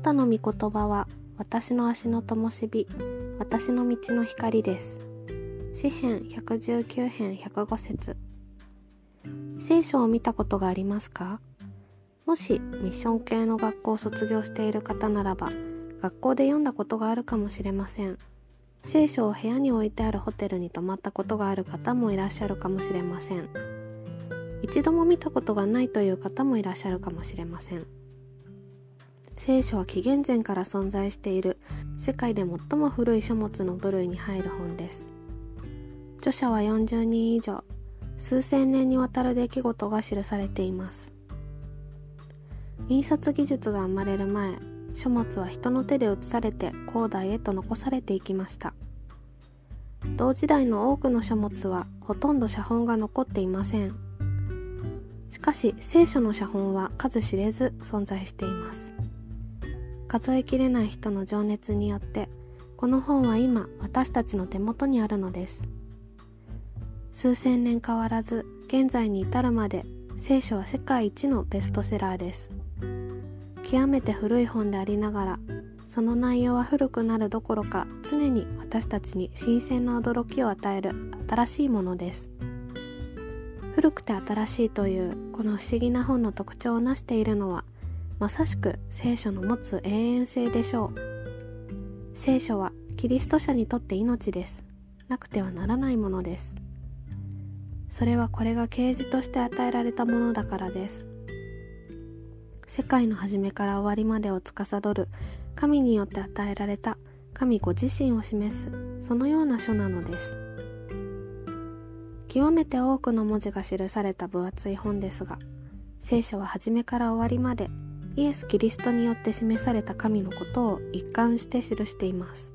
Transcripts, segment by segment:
たの御言葉は私の足の灯火、私の道の光です。詩編119編105節。聖書を見たことがありますか？もしミッション系の学校を卒業している方ならば学校で読んだことがあるかもしれません。聖書を部屋に置いてあるホテルに泊まったことがある方もいらっしゃるかもしれません。一度も見たことがないという方もいらっしゃるかもしれません。聖書は紀元前から存在している。世界で最も古い書物の部類に入る本です。著者は40人以上。数千年にわたる出来事が記されています。印刷技術が生まれる前書物は人の手で写されて後代へと残されていきました。同時代の多くの書物はほとんど写本が残っていません。しかし聖書の写本は数知れず存在しています。数えきれない人の情熱によってこの本は今私たちの手元にあるのです。数千年変わらず現在に至るまで聖書は世界一のベストセラーです。極めて古い本でありながらその内容は古くなるどころか常に私たちに新鮮な驚きを与える新しいものです。古くて新しいというこの不思議な本の特徴を成しているのはまさしく聖書の持つ永遠性でしょう。聖書はキリスト者にとって命です。なくてはならないものです。それはこれが啓示として与えられたものだからです。世界の初めから終わりまでを司る。神によって与えられた。神ご自身を示す。そのような書なのです。極めて多くの文字が記された分厚い本ですが聖書は初めから終わりまでイエス・キリストによって示された神のことを一貫して記しています。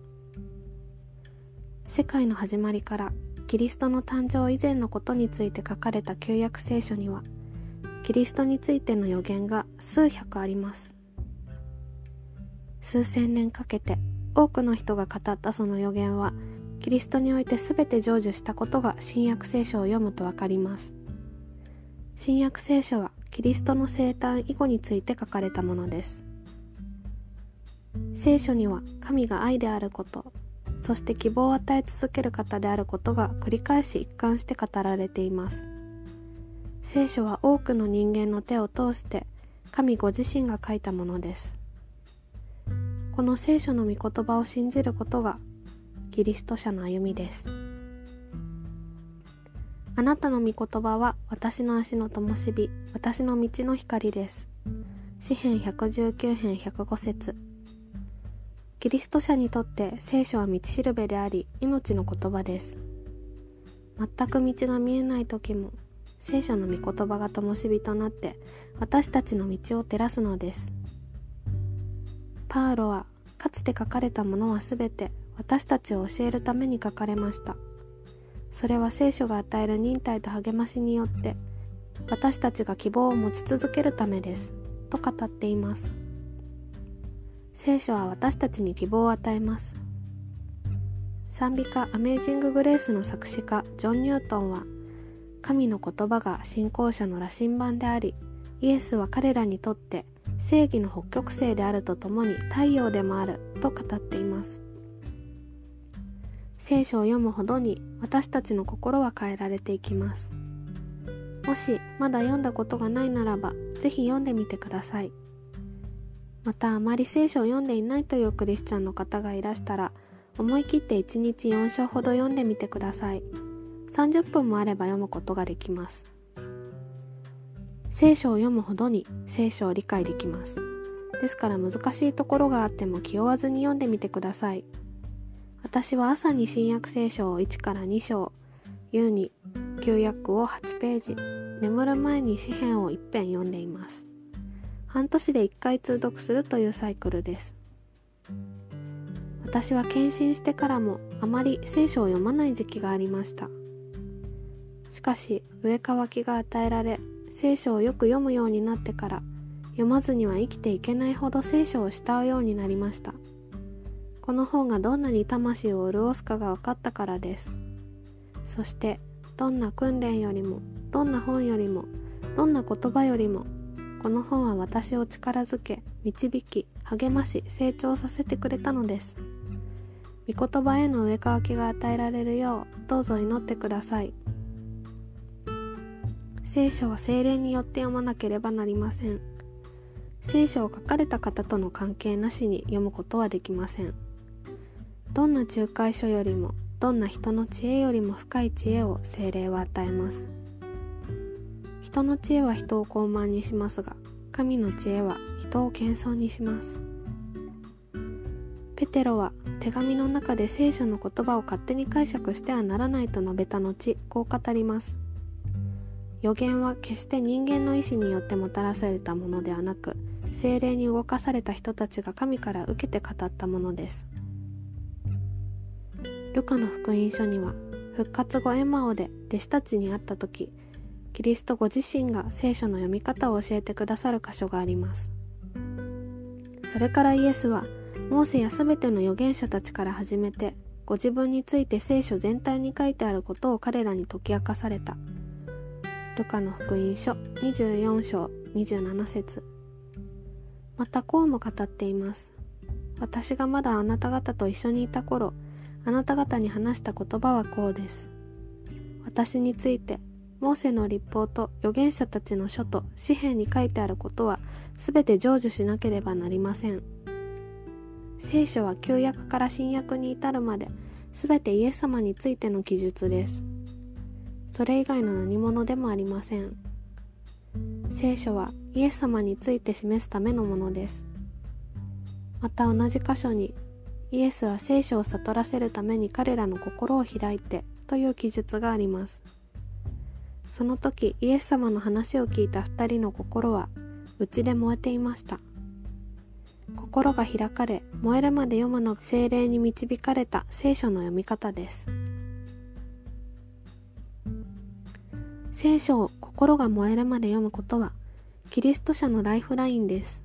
世界の始まりからキリストの誕生以前のことについて書かれた旧約聖書にはキリストについての予言が数百あります。数千年かけて多くの人が語ったその予言はキリストにおいて全て成就したことが新約聖書を読むとわかります。新約聖書はキリストの生誕以後について書かれたものです。聖書には神が愛であることそして希望を与え続ける方であることが繰り返し一貫して語られています。聖書は多くの人間の手を通して神ご自身が書いたものです。この聖書の御言葉を信じることがキリスト者の歩みです。あなたの御言葉は私の足の灯火私の道の光です。詩編119編105節。キリスト者にとって聖書は道しるべであり命の言葉です。全く道が見えない時も聖書の御言葉が灯火となって私たちの道を照らすのです。パウロはかつて書かれたものはすべて私たちを教えるために書かれました。それは聖書が与える忍耐と励ましによって私たちが希望を持ち続けるためですと語っています聖書は私たちに希望を与えます賛美歌アメージング・グレースの作詞家ジョン・ニュートンは神の言葉が信仰者の羅針盤であり、イエスは彼らにとって正義の北極星であるとともに太陽でもあると語っ。聖書を読むほどに私たちの心は変えられていきます。もしまだ読んだことがないならば、ぜひ読んでみてください。またあまり聖書を読んでいないというクリスチャンの方がいらしたら、思い切って1日4章ほど読んでみてください。30分もあれば読むことができます。聖書を読むほどに聖書を理解できます。ですから難しいところがあっても気負わずに読んでみてください。私は朝に新約聖書を1から2章、夕に旧約を8ページ、眠る前に詩篇を1編読んでいます。半年で1回通読するというサイクルです。私は献身してからもあまり聖書を読まない時期がありました。しかし上乾きが与えられ聖書をよく読むようになってから読まずには生きていけないほど聖書を慕うようになりましたこの本がどんなに魂を潤すかが分かったからです。そしてどんな訓練よりもどんな本よりもどんな言葉よりもこの本は私を力づけ導き励まし成長させてくれたのです。御言葉への上乾きが与えられるようどうぞ祈ってください。聖書は精霊によって読まなければなりません。聖書を書かれた方との関係なしに読むことはできません。どんな仲介書よりもどんな人の知恵よりも深い知恵を精霊は与えます。人の知恵は人を傲慢にしますが神の知恵は人を謙遜にします。ペテロは手紙の中で聖書の言葉を勝手に解釈してはならないと述べた後こう語ります。予言は決して人間の意志によってもたらされたものではなく精霊に動かされた人たちが神から受けて語ったものです。ルカの福音書には復活後エマオで弟子たちに会った時キリストご自身が聖書の読み方を教えてくださる箇所があります。それからイエスはモーセやすべての預言者たちから始めてご自分について聖書全体に書いてあることを彼らに解き明かされた。ルカの福音書24章27節。またこうも語っています。私がまだあなた方と一緒にいた頃、あなた方に話した言葉はこうです。私について、モーセの立法と預言者たちの書と紙幣に書いてあることは全て成就しなければなりません。聖書は旧約から新約に至るまで全てイエス様についての記述です。それ以外の何者でもありません聖書はイエス様について示すためのものですまた同じ箇所にイエスは聖書を悟らせるために彼らの心を開いてという記述があります。その時イエス様の話を聞いた二人の心は内で燃えていました。心が開かれ燃えるまで読むの精霊に導かれた聖書の読み方です。聖書を心が燃えるまで読むことはキリスト者のライフラインです。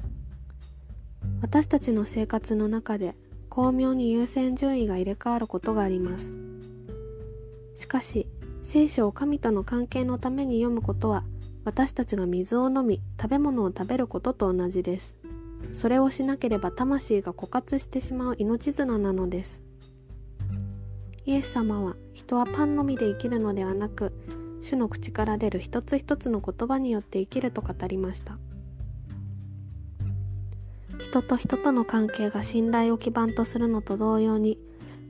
私たちの生活の中で巧妙に優先順位が入れ替わることがあります。しかし聖書を神との関係のために読むことは私たちが水を飲み食べ物を食べることと同じです。それをしなければ魂が枯渇してしまう命綱なのです。イエス様は人はパンのみで生きるのではなく主の口から出る一つ一つの言葉によって生きると語りました。人と人との関係が信頼を基盤とするのと同様に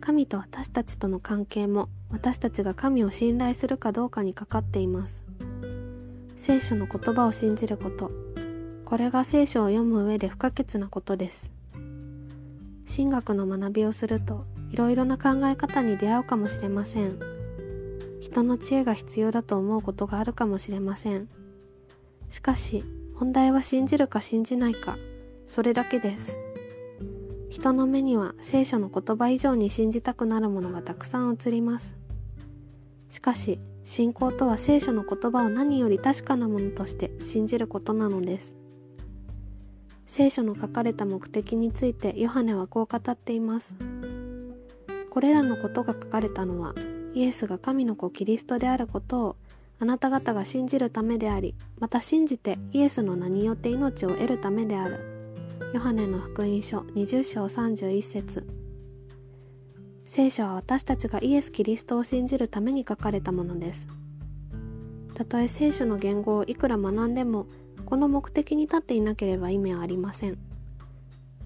神と私たちとの関係も私たちが神を信頼するかどうかにかかっています。聖書の言葉を信じること。これが聖書を読む上で不可欠なことです。神学の学びをするといろいろな考え方に出会うかもしれません。人の知恵が必要だと思うことがあるかもしれません。しかし、問題は信じるか信じないか、それだけです。人の目には聖書の言葉以上に信じたくなるものがたくさん映ります。しかし、信仰とは聖書の言葉を何より確かなものとして信じることなのです。聖書の書かれた目的についてヨハネはこう語っています。これらのことが書かれたのはイエスが神の子キリストであることをあなた方が信じるためであり、また信じてイエスの名によって命を得るためである。ヨハネの福音書20章31節聖書は私たちがイエス・キリストを信じるために書かれたものです。たとえ聖書の言語をいくら学んでも、この目的に立っていなければ意味はありません。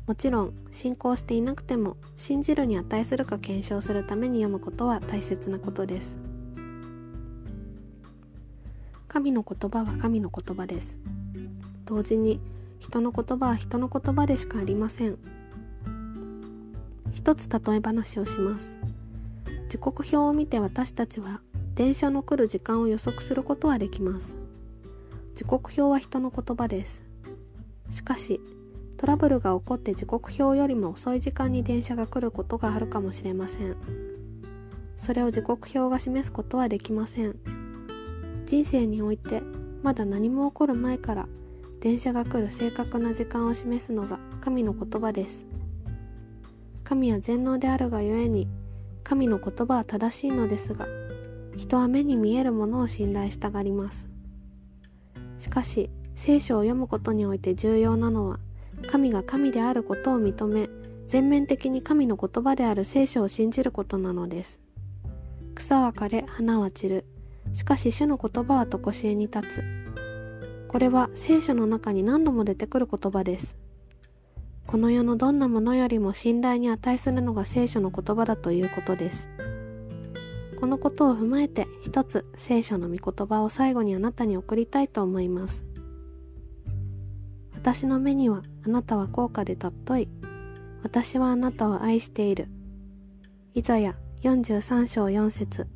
もちろん信仰していなくても信じるに値するか検証するために読むことは大切なことです神の言葉は神の言葉です同時に人の言葉は人の言葉でしかありません一つ例え話をします時刻表を見て私たちは電車の来る時間を予測することはできます時刻表は人の言葉ですしかしトラブルが起こって時刻表よりも遅い時間に電車が来ることがあるかもしれません。それを時刻表が示すことはできません。人生においてまだ何も起こる前から電車が来る正確な時間を示すのが神の言葉です。神は全能であるがゆえに神の言葉は正しいのですが人は目に見えるものを信頼したがります。しかし聖書を読むことにおいて重要なのは神が神であることを認め全面的に神の言葉である聖書を信じることなのです草は枯れ花は散るしかし主の言葉は常しえに立つこれは聖書の中に何度も出てくる言葉です。この世のどんなものよりも信頼に値するのが聖書の言葉だということです。このことを踏まえて一つ聖書の御言葉を最後にあなたに送りたいと思います。私の目にはあなたは高価で尊い。私はあなたを愛している。イザヤ43章4節。